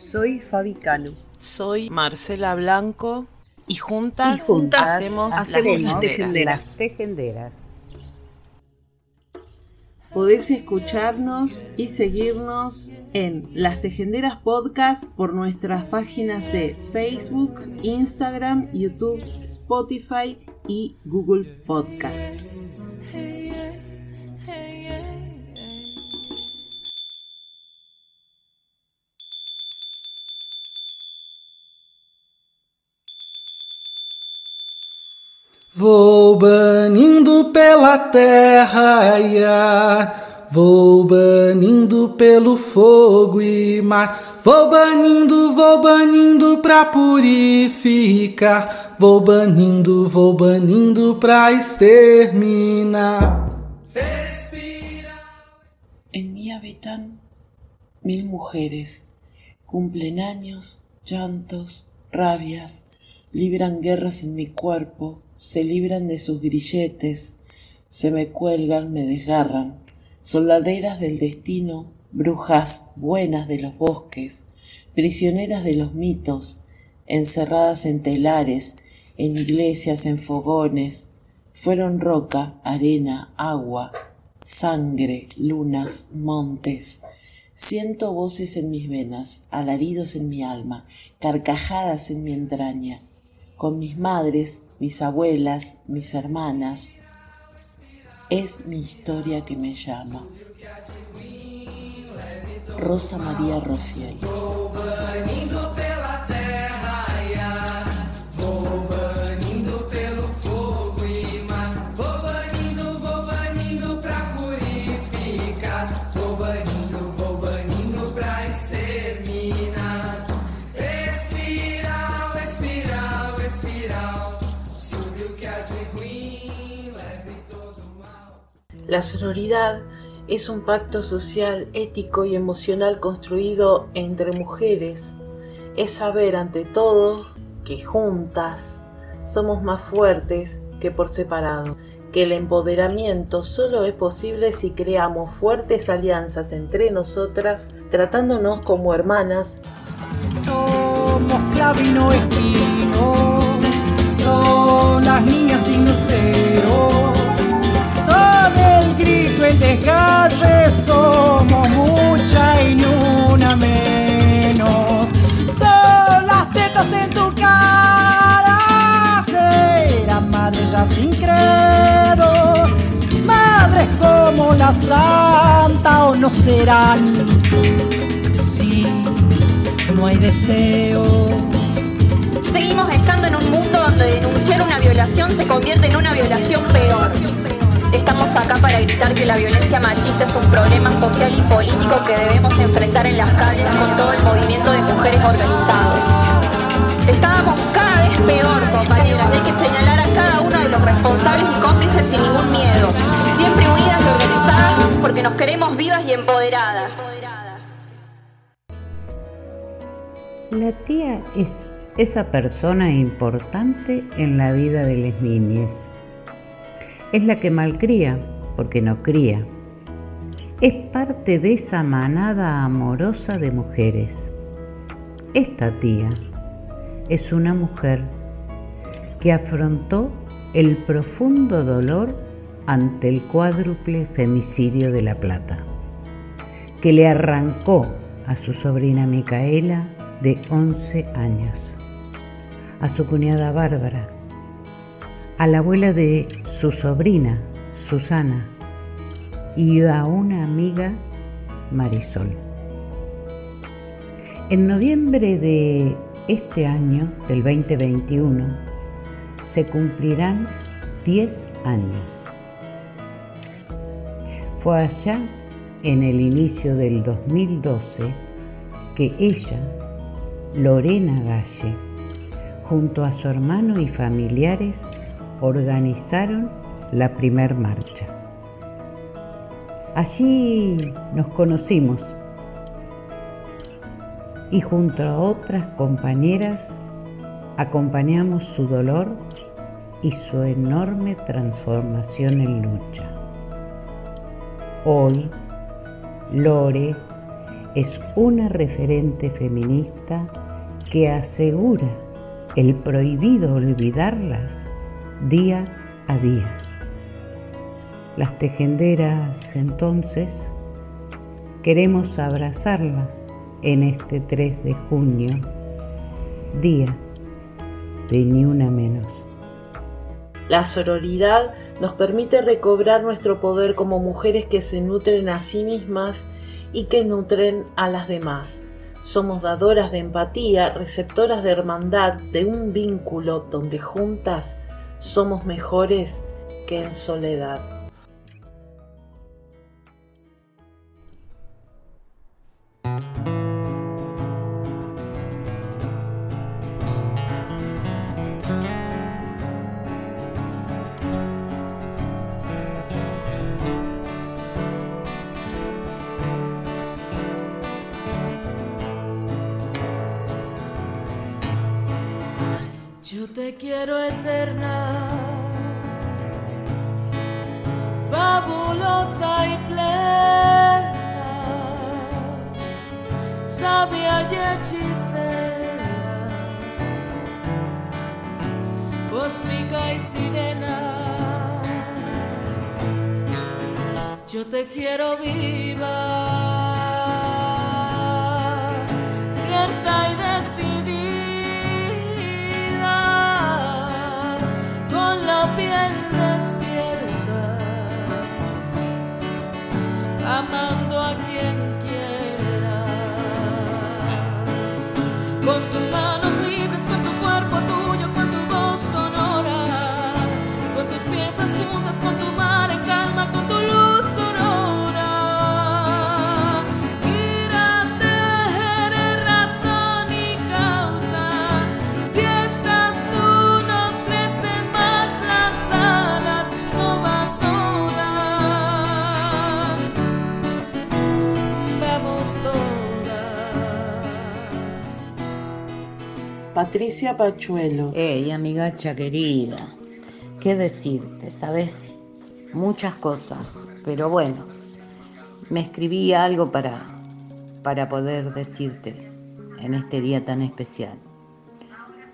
Soy Fabi Cano. Soy Marcela Blanco y juntas, y juntas hacemos, hacemos las, tejenderas. Las tejenderas. Podés escucharnos y seguirnos en Las Tejenderas Podcast por nuestras páginas de Facebook, Instagram, YouTube, Spotify y Google Podcast. Vou banindo pela terra ar, vou banindo pelo fogo e mar, vou banindo, vou banindo pra purificar, vou banindo, vou banindo pra exterminar. En mí habitan mil mujeres, cumplen años, llantos, rabias, libran guerras en mi cuerpo, se libran de sus grilletes, se me cuelgan, me desgarran, soldaderas del destino, brujas buenas de los bosques, prisioneras de los mitos, encerradas en telares, en iglesias, en fogones, fueron roca, arena, agua, sangre, lunas, montes. Siento voces en mis venas, alaridos en mi alma, carcajadas en mi entraña. Con mis madres, mis abuelas, mis hermanas. Es mi historia que me llama. Rosa María Rofiel. La sororidad es un pacto social, ético y emocional construido entre mujeres. Es saber ante todo que juntas somos más fuertes que por separado, que el empoderamiento solo es posible si creamos fuertes alianzas entre nosotras, tratándonos como hermanas. Somos clavino espinos, son las niñas sin lucero el grito, el desgarre, somos mucha y una menos. Son las tetas en tu cara, serán madres ya sin credo. Madres como la santa o no serán. Si no hay deseo. Seguimos estando en un mundo donde denunciar una violación se convierte en una violación peor. Estamos acá para gritar que la violencia machista es un problema social y político que debemos enfrentar en las calles con todo el movimiento de mujeres organizado. Estábamos cada vez peor, compañeras. Hay que señalar a cada uno de los responsables y cómplices sin ningún miedo. Siempre unidas y organizadas porque nos queremos vivas y empoderadas. La tía es esa persona importante en la vida de las niñas es la que malcría porque no cría. Es parte de esa manada amorosa de mujeres. Esta tía es una mujer que afrontó el profundo dolor ante el cuádruple femicidio de La Plata, que le arrancó a su sobrina Micaela de 11 años, a su cuñada Bárbara a la abuela de su sobrina, Susana, y a una amiga, Marisol. En noviembre de este año, del 2021, se cumplirán 10 años. Fue allá, en el inicio del 2012, que ella, Lorena Galle, junto a su hermano y familiares, organizaron la primer marcha. Allí nos conocimos y junto a otras compañeras acompañamos su dolor y su enorme transformación en lucha. Hoy, Lore es una referente feminista que asegura el prohibido olvidarlas día a día. Las tejenderas entonces queremos abrazarla en este 3 de junio, día de ni una menos. La sororidad nos permite recobrar nuestro poder como mujeres que se nutren a sí mismas y que nutren a las demás. Somos dadoras de empatía, receptoras de hermandad, de un vínculo donde juntas somos mejores que en soledad. Te quiero eterna, fabulosa y plena, sabia y hechicera, cósmica y sirena. Yo te quiero viva, con tu mar en calma, con tu luz aurora. Mírate, eres razón y causa. Si estás tú, nos crecen más las alas, no vas sola. Vamos todas. Patricia Pachuelo. Hey, amigacha querida, ¿qué decirte? ¿Sabes? Muchas cosas, pero bueno, me escribí algo para, para poder decirte en este día tan especial.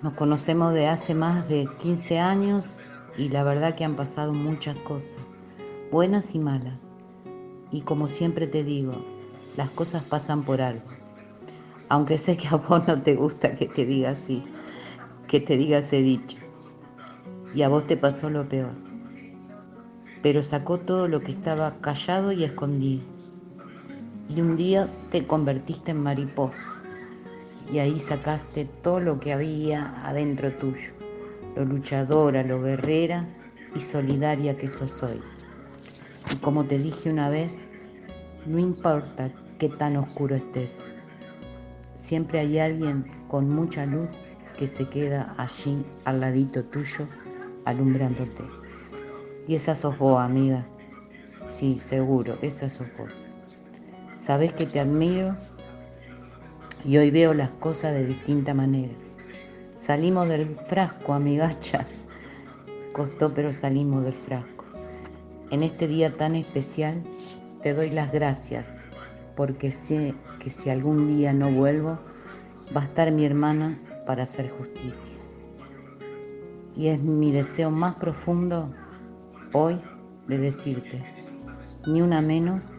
Nos conocemos de hace más de 15 años y la verdad que han pasado muchas cosas, buenas y malas. Y como siempre te digo, las cosas pasan por algo. Aunque sé que a vos no te gusta que te diga así, que te diga ese dicho. Y a vos te pasó lo peor. Pero sacó todo lo que estaba callado y escondido. Y un día te convertiste en mariposa. Y ahí sacaste todo lo que había adentro tuyo. Lo luchadora, lo guerrera y solidaria que sos hoy. Y como te dije una vez, no importa qué tan oscuro estés. Siempre hay alguien con mucha luz que se queda allí al ladito tuyo, alumbrándote. Y esa sos vos, amiga. Sí, seguro, esa sos vos. Sabes que te admiro y hoy veo las cosas de distinta manera. Salimos del frasco, amigacha. Costó, pero salimos del frasco. En este día tan especial te doy las gracias porque sé que si algún día no vuelvo, va a estar mi hermana para hacer justicia. Y es mi deseo más profundo hoy de decirte, ni una menos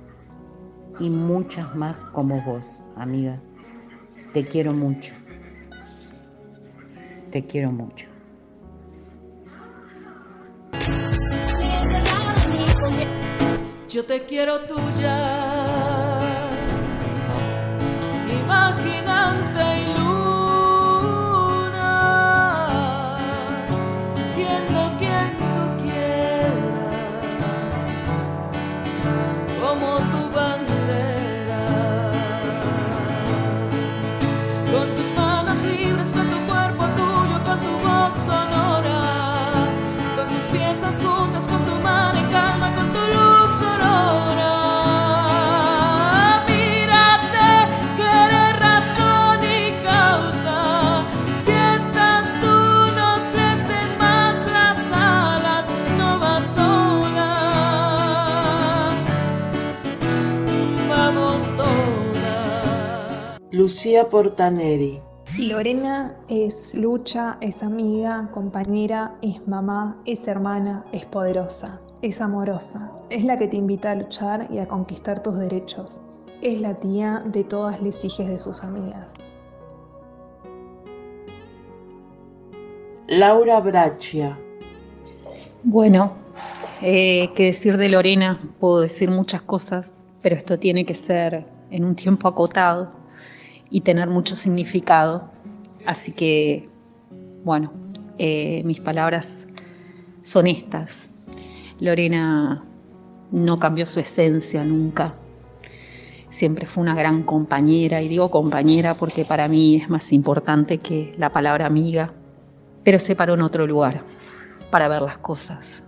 y muchas más como vos, amiga. Te quiero mucho. Te quiero mucho. Yo te quiero tuya, Lucía Portaneri. Lorena es lucha, es amiga, compañera, es mamá, es hermana, es poderosa, es amorosa, es la que te invita a luchar y a conquistar tus derechos. Es la tía de todas las hijas de sus amigas. Laura Braccia. Bueno, eh, qué decir de Lorena, puedo decir muchas cosas, pero esto tiene que ser en un tiempo acotado y tener mucho significado. Así que, bueno, eh, mis palabras son estas. Lorena no cambió su esencia nunca. Siempre fue una gran compañera, y digo compañera porque para mí es más importante que la palabra amiga, pero se paró en otro lugar para ver las cosas.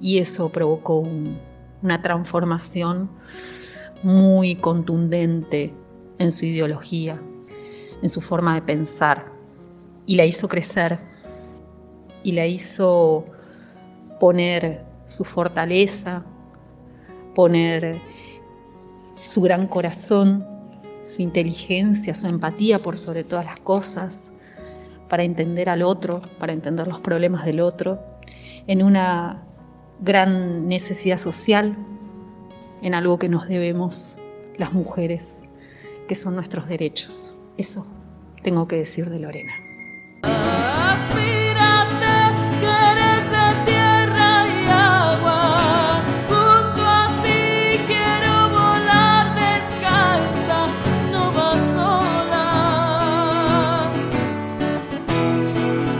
Y eso provocó un- una transformación muy contundente en su ideología, en su forma de pensar, y la hizo crecer, y la hizo poner su fortaleza, poner su gran corazón, su inteligencia, su empatía por sobre todas las cosas, para entender al otro, para entender los problemas del otro, en una gran necesidad social, en algo que nos debemos las mujeres, que son nuestros derechos. Eso tengo que decir de Lorena. Aspírate, que eres de tierra y agua. Junto a ti quiero volar descalza, no vas sola.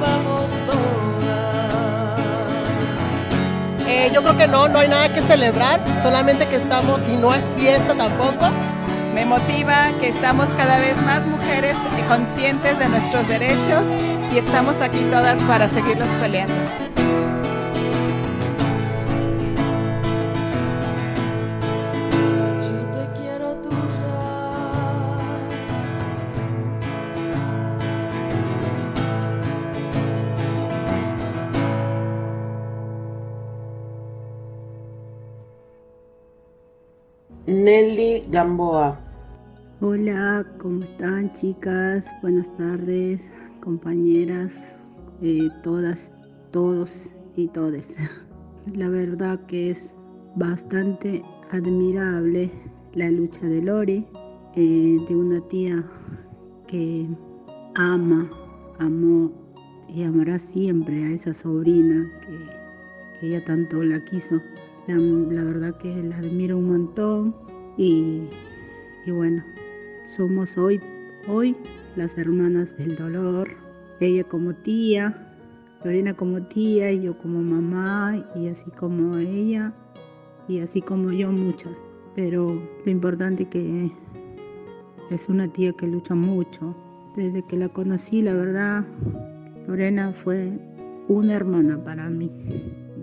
Vamos todas. Eh, yo creo que no, no hay nada que celebrar, solamente que estamos, y no es fiesta tampoco. Me motiva que estamos cada vez más mujeres conscientes de nuestros derechos y estamos aquí todas para seguirlos peleando. Yo te quiero tuya. Nelly Gamboa. Hola, ¿cómo están chicas? Buenas tardes, compañeras, eh, todas, todos y todes. La verdad que es bastante admirable la lucha de Lori, eh, de una tía que ama, amó y amará siempre a esa sobrina que, ella tanto la quiso. La, la verdad que la admiro un montón y, y bueno, somos hoy, hoy las hermanas del dolor. Ella como tía, Lorena como tía y yo como mamá y así como ella y así como yo muchas. Pero lo importante que es una tía que lucha mucho. Desde que la conocí, la verdad, Lorena fue una hermana para mí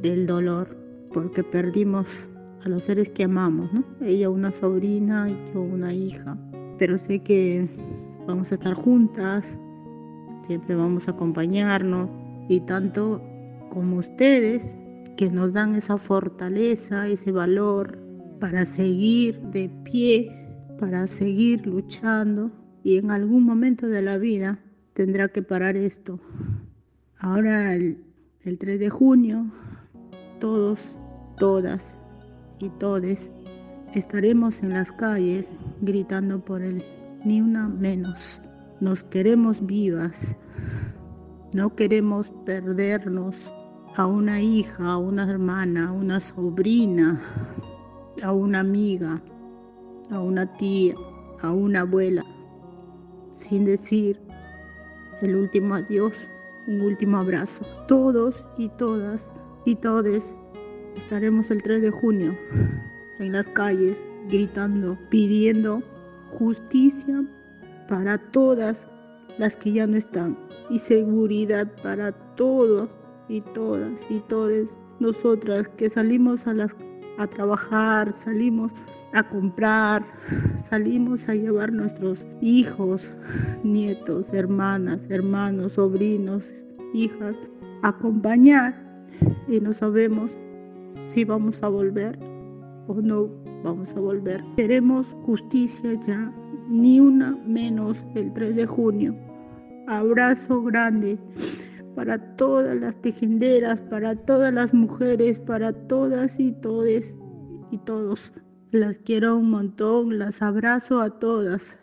del dolor, porque perdimos a los seres que amamos. Ella una sobrina y yo una hija. Pero sé que vamos a estar juntas, siempre vamos a acompañarnos y tanto como ustedes que nos dan esa fortaleza, ese valor para seguir de pie, para seguir luchando y en algún momento de la vida tendrá que parar esto. Ahora el, el 3 de junio, todos, todas y todes estaremos en las calles gritando por el ni una menos. Nos queremos vivas. No queremos perdernos a una hija, a una hermana, a una sobrina, a una amiga, a una tía, a una abuela, sin decir el último adiós, un último abrazo. Todos y todas y todes estaremos el 3 de junio en las calles gritando, pidiendo justicia para todas las que ya no están y seguridad para todos y todas y todes nosotras que salimos a, las, a trabajar, salimos a comprar, salimos a llevar nuestros hijos, nietos, hermanas, hermanos, sobrinos, hijas, a acompañar y no sabemos si vamos a volver o no vamos a volver. Queremos justicia ya, ni una menos el 3 de junio. Abrazo grande para todas las tejenderas, para todas las mujeres, para todas y todes y todos. Las quiero un montón, las abrazo a todas.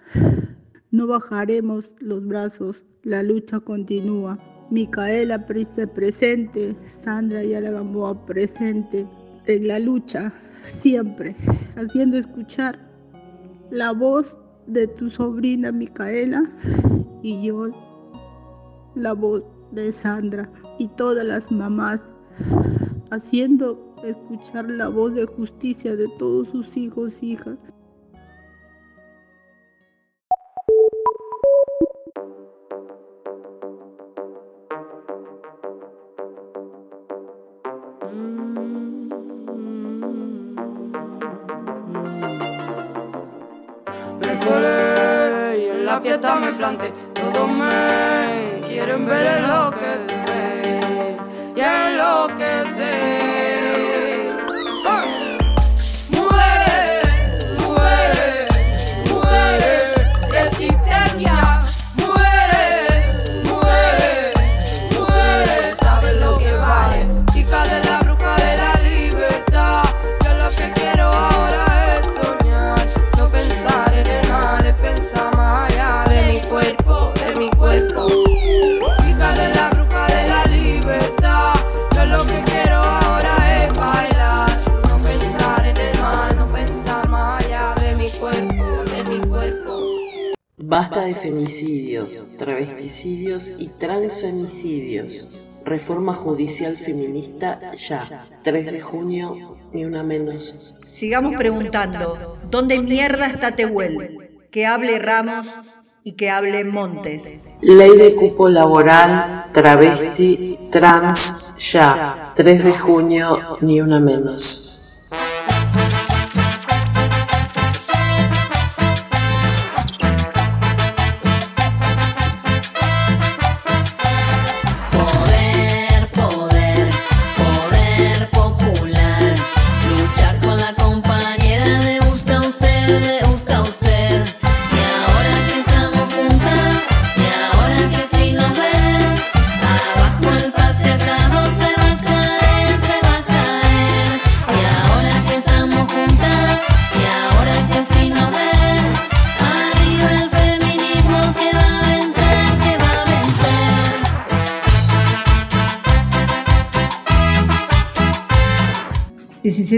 No bajaremos los brazos, la lucha continúa. Micaela presente, Sandra y Gamboa presente en la lucha, siempre, haciendo escuchar la voz de tu sobrina Micaela y yo la voz de Sandra y todas las mamás, haciendo escuchar la voz de justicia de todos sus hijos e hijas. Fiesta me planté, todos me quieren ver lo que sé y lo Basta de femicidios, travesticidios y transfemicidios. Reforma judicial feminista ya. 3 de junio, ni una menos. Sigamos preguntando, ¿dónde mierda está Tehuel? Que hable Ramos y que hable Montes. Ley de cupo laboral, travesti, trans, ya. 3 de junio, ni una menos.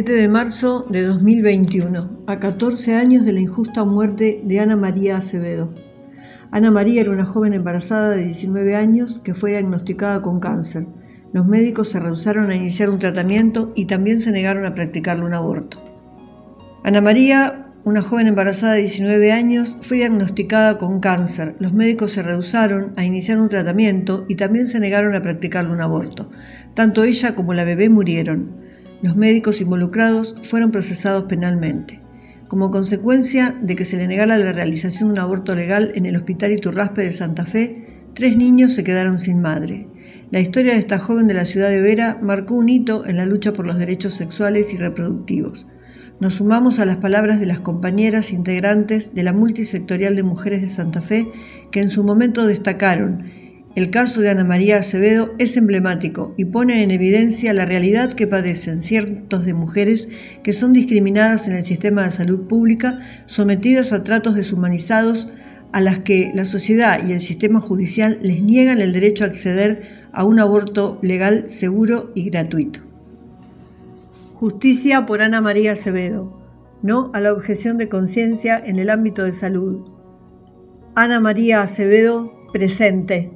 De marzo de 2021, a 14 años de la injusta muerte de Ana María Acevedo. Ana María era una joven embarazada de 19 años que fue diagnosticada con cáncer. Los médicos se rehusaron a iniciar un tratamiento y también se negaron a practicarle un aborto. Ana María, una joven embarazada de 19 años, fue diagnosticada con cáncer. Los médicos se rehusaron a iniciar un tratamiento y también se negaron a practicarle un aborto. Tanto ella como la bebé murieron. Los médicos involucrados fueron procesados penalmente. Como consecuencia de que se le negara la realización de un aborto legal en el Hospital Iturraspe de Santa Fe, tres niños se quedaron sin madre. La historia de esta joven de la ciudad de Vera marcó un hito en la lucha por los derechos sexuales y reproductivos. Nos sumamos a las palabras de las compañeras integrantes de la multisectorial de mujeres de Santa Fe que en su momento destacaron el caso de Ana María Acevedo es emblemático y pone en evidencia la realidad que padecen cientos de mujeres que son discriminadas en el sistema de salud pública, sometidas a tratos deshumanizados a las que la sociedad y el sistema judicial les niegan el derecho a acceder a un aborto legal, seguro y gratuito. Justicia por Ana María Acevedo. No a la objeción de conciencia en el ámbito de salud. Ana María Acevedo, presente.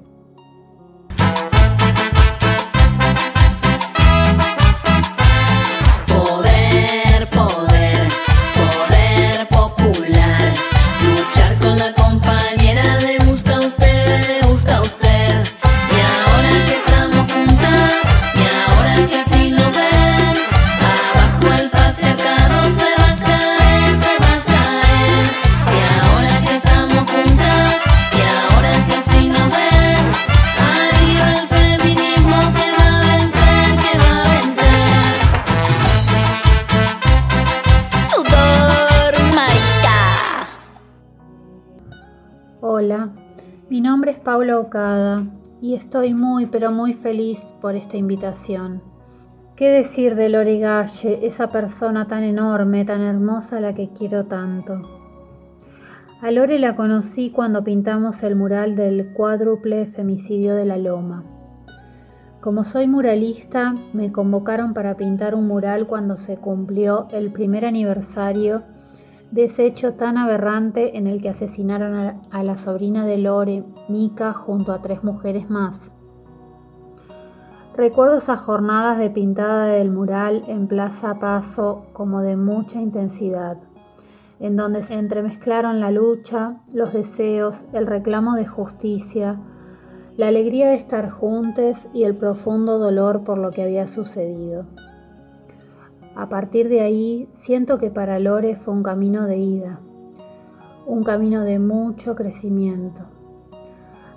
Y estoy muy pero muy feliz por esta invitación. ¿Qué decir de Lore Galle, esa persona tan enorme, tan hermosa a la que quiero tanto? A Lore la conocí cuando pintamos el mural del cuádruple femicidio de la Loma. Como soy muralista, me convocaron para pintar un mural cuando se cumplió el primer aniversario de ese hecho tan aberrante en el que asesinaron a, la sobrina de Lore, Mica, junto a tres mujeres más. Recuerdo esas jornadas de pintada del mural en Plaza Paso como de mucha intensidad, en donde se entremezclaron la lucha, los deseos, el reclamo de justicia, la alegría de estar juntos y el profundo dolor por lo que había sucedido. A partir de ahí siento que para Lore fue un camino de ida, un camino de mucho crecimiento.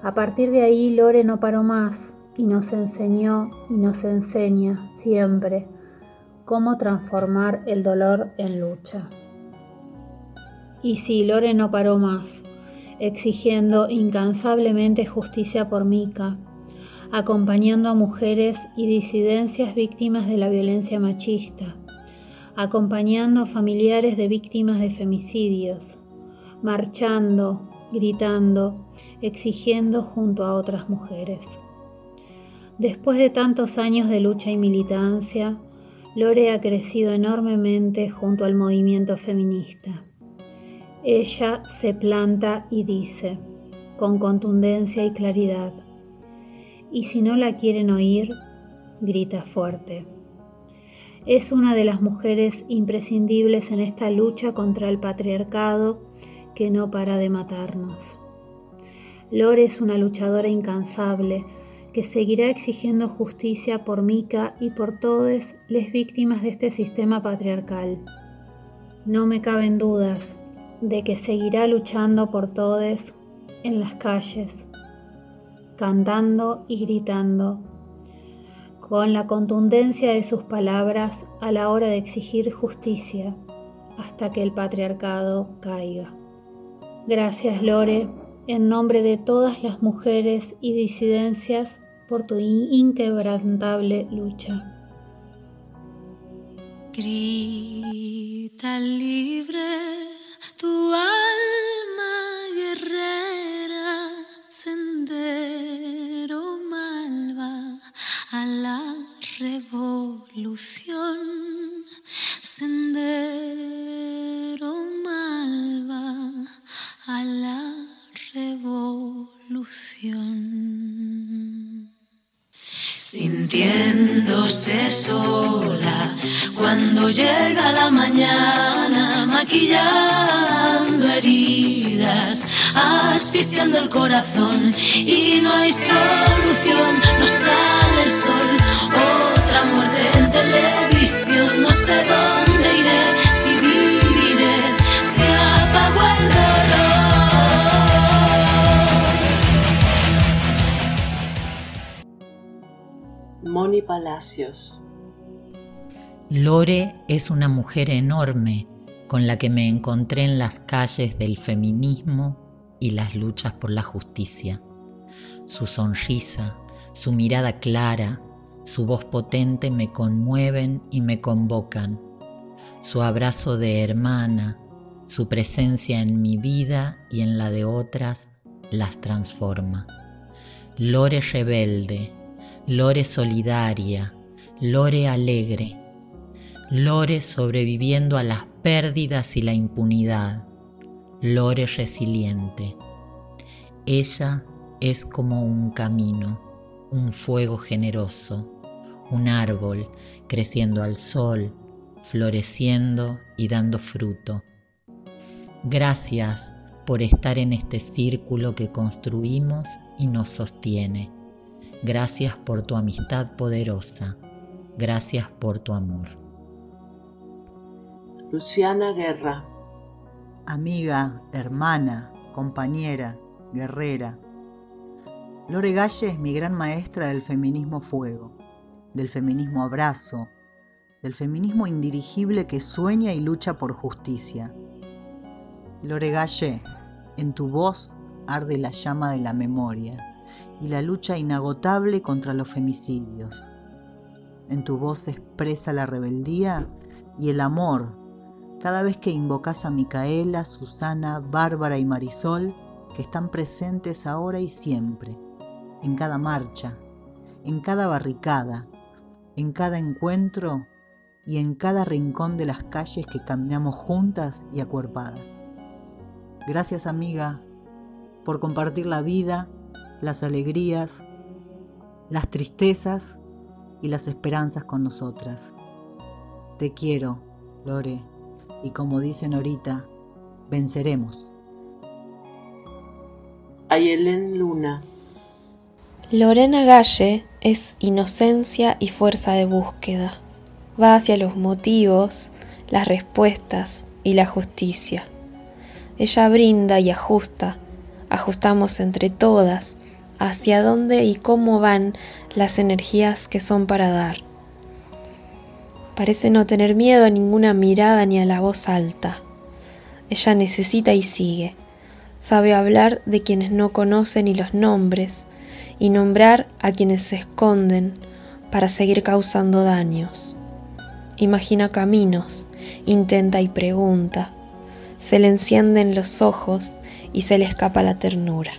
A partir de ahí Lore no paró más, y nos enseñó y nos enseña siempre cómo transformar el dolor en lucha. Y sí, Lore no paró más, exigiendo incansablemente justicia por Mica, acompañando a mujeres y disidencias víctimas de la violencia machista, acompañando a familiares de víctimas de femicidios, marchando, gritando, exigiendo junto a otras mujeres. Después de tantos años de lucha y militancia, Lore ha crecido enormemente junto al movimiento feminista. Ella se planta y dice, con contundencia y claridad, y si no la quieren oír, grita fuerte. Es una de las mujeres imprescindibles en esta lucha contra el patriarcado que no para de matarnos. Lore es una luchadora incansable, que seguirá exigiendo justicia por Mica y por todas las víctimas de este sistema patriarcal. No me caben dudas de que seguirá luchando por todos en las calles, cantando y gritando, con la contundencia de sus palabras a la hora de exigir justicia hasta que el patriarcado caiga. Gracias Lore, en nombre de todas las mujeres y disidencias por tu inquebrantable lucha. Grita libre sola cuando llega la mañana, maquillando heridas, asfixiando el corazón y no hay solución, no sale el sol, otra muerte en televisión, no sé dónde iré, si viviré, se apagó el dolor. Moni Palacios. Lore es una mujer enorme con la que me encontré en las calles del feminismo y las luchas por la justicia. Su sonrisa, su mirada clara, su voz potente me conmueven y me convocan. Su abrazo de hermana, su presencia en mi vida y en la de otras las transforma. Lore rebelde, Lore solidaria, Lore alegre, Lore sobreviviendo a las pérdidas y la impunidad, Lore resiliente. Ella es como un camino, un fuego generoso, un árbol creciendo al sol, floreciendo y dando fruto. Gracias por estar en este círculo que construimos y nos sostiene. Gracias por tu amistad poderosa. Gracias por tu amor. Luciana Guerra. Amiga, hermana, compañera, guerrera. Lore Galle es mi gran maestra del feminismo fuego, del feminismo abrazo, del feminismo indirigible que sueña y lucha por justicia. Lore Galle, en tu voz arde la llama de la memoria y la lucha inagotable contra los femicidios. En tu voz expresa la rebeldía y el amor cada vez que invocas a Micaela, Susana, Bárbara y Marisol, que están presentes ahora y siempre, en cada marcha, en cada barricada, en cada encuentro y en cada rincón de las calles que caminamos juntas y acuerpadas. Gracias amiga por compartir la vida, las alegrías, las tristezas y las esperanzas con nosotras. Te quiero, Lore, y como dicen ahorita, venceremos. Ayelen Luna. Lorena Galle es inocencia y fuerza de búsqueda. Va hacia los motivos, las respuestas y la justicia. Ella brinda y ajusta, ajustamos entre todas hacia dónde y cómo van las energías que son para dar. Parece no tener miedo a ninguna mirada ni a la voz alta. Ella necesita y sigue. Sabe hablar de quienes no conocen ni los nombres y nombrar a quienes se esconden para seguir causando daños. Imagina caminos, intenta y pregunta. Se le encienden los ojos y se le escapa la ternura.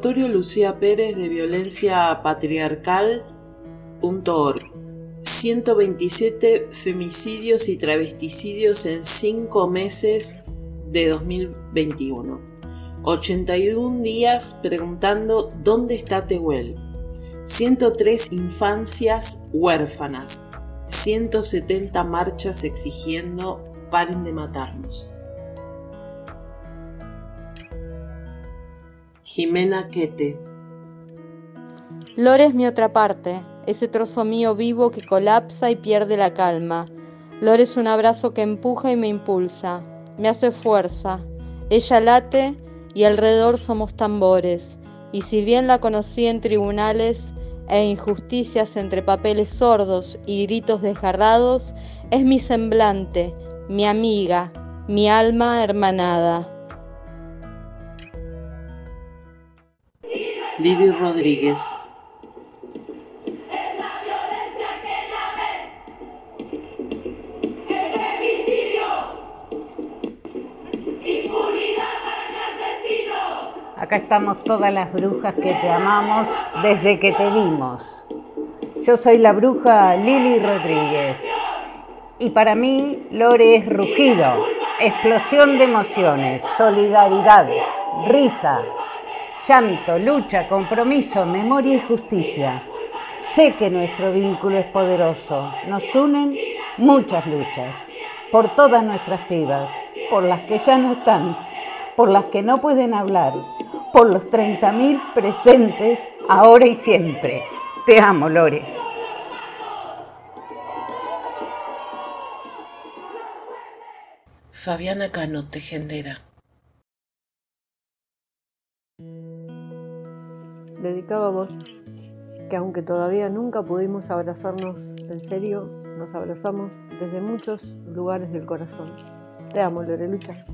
Observatorio Lucía Pérez de Violencia Patriarcal.org 127 femicidios y travesticidios en 5 meses de 2021. 81 días preguntando dónde está Tehuel. 103 infancias huérfanas. 170 marchas exigiendo paren de matarnos. Jimena Quete. Lore es mi otra parte, ese trozo mío vivo que colapsa y pierde la calma. Lore es un abrazo que empuja y me impulsa, me hace fuerza. Ella late y alrededor somos tambores. Y si bien la conocí en tribunales e injusticias entre papeles sordos y gritos desgarrados, es mi semblante, mi amiga, mi alma hermanada. Lili Rodríguez. Acá estamos todas las brujas que te amamos desde que te vimos. Yo soy la bruja Lili Rodríguez. Y para mí, Lore es rugido, explosión de emociones, solidaridad, risa, llanto, lucha, compromiso, memoria y justicia. Sé que nuestro vínculo es poderoso. Nos unen muchas luchas. Por todas nuestras pibas, por las que ya no están, por las que no pueden hablar, por los 30.000 presentes ahora y siempre. Te amo, Lore. Fabiana Cano, tejedera. Vos, que aunque todavía nunca pudimos abrazarnos en serio, nos abrazamos desde muchos lugares del corazón. Te amo, Lorelucha.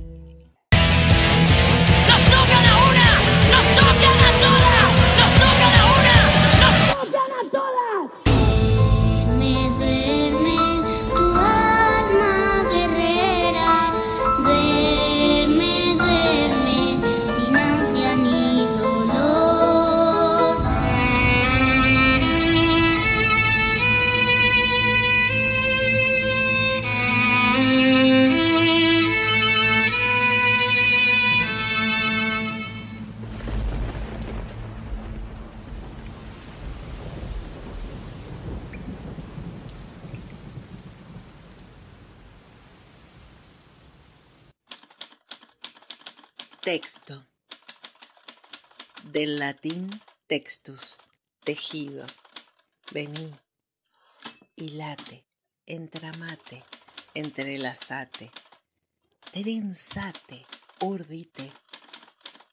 Texto. Del latín textus, tejido. Vení, hilate, entramate, entrelazate, trenzate, urdite,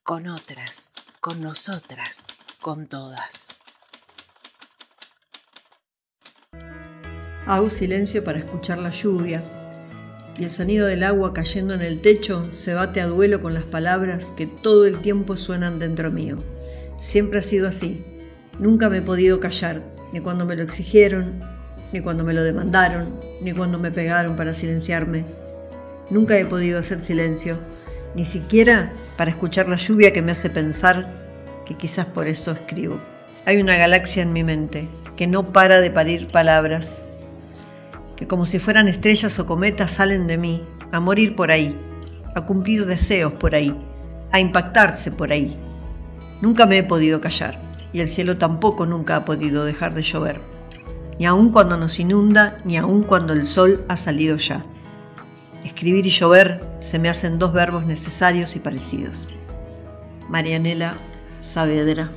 con otras, con nosotras, con todas. Hago silencio para escuchar la lluvia y el sonido del agua cayendo en el techo se bate a duelo con las palabras que todo el tiempo suenan dentro mío. Siempre ha sido así. Nunca me he podido callar, ni cuando me lo exigieron, ni cuando me lo demandaron, ni cuando me pegaron para silenciarme. Nunca he podido hacer silencio, ni siquiera para escuchar la lluvia que me hace pensar que quizás por eso escribo. Hay una galaxia en mi mente que no para de parir palabras, como si fueran estrellas o cometas salen de mí, a morir por ahí, a cumplir deseos por ahí, a impactarse por ahí. Nunca me he podido callar y el cielo tampoco nunca ha podido dejar de llover, ni aun cuando nos inunda, ni aun cuando el sol ha salido ya. Escribir y llover se me hacen dos verbos necesarios y parecidos. Marianela Saavedra.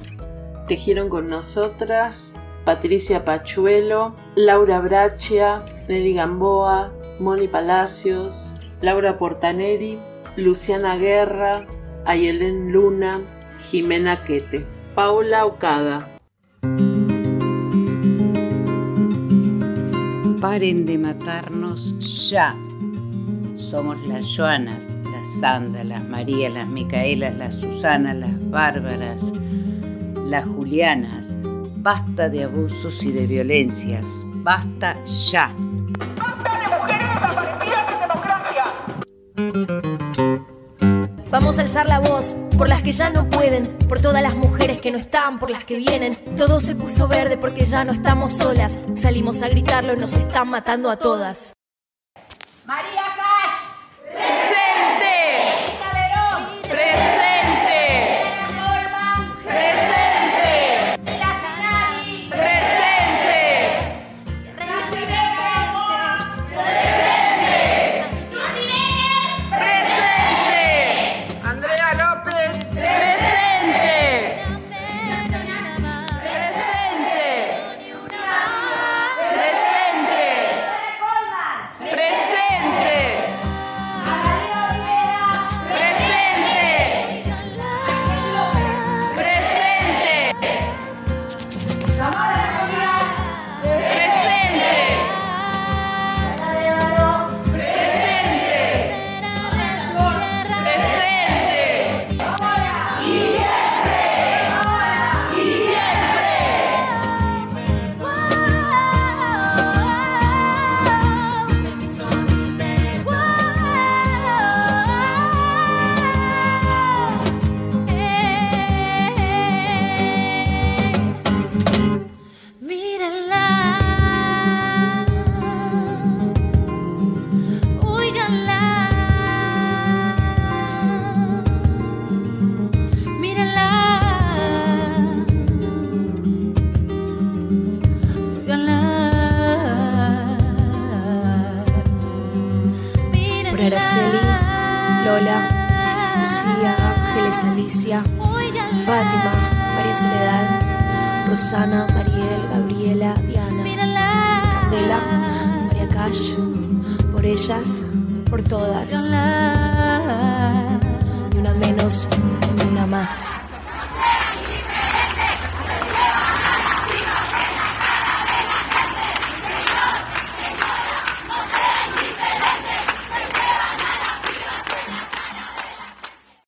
Tejieron con nosotras Patricia Pachuelo, Laura Braccia, Nelly Gamboa, Moni Palacios, Laura Portaneri, Luciana Guerra, Ayelen Luna, Jimena Quete, Paula Ocada. Paren de matarnos ya. Somos las Joanas, las Sandra, las María, las Micaelas, las Susana, las Bárbaras, las Julianas. Basta de abusos y de violencias. Basta ya. Vamos a alzar la voz por las que ya no pueden, por todas las mujeres que no están, por las que vienen. Todo se puso verde porque ya no estamos solas. Salimos a gritarlo nos están matando a todas. María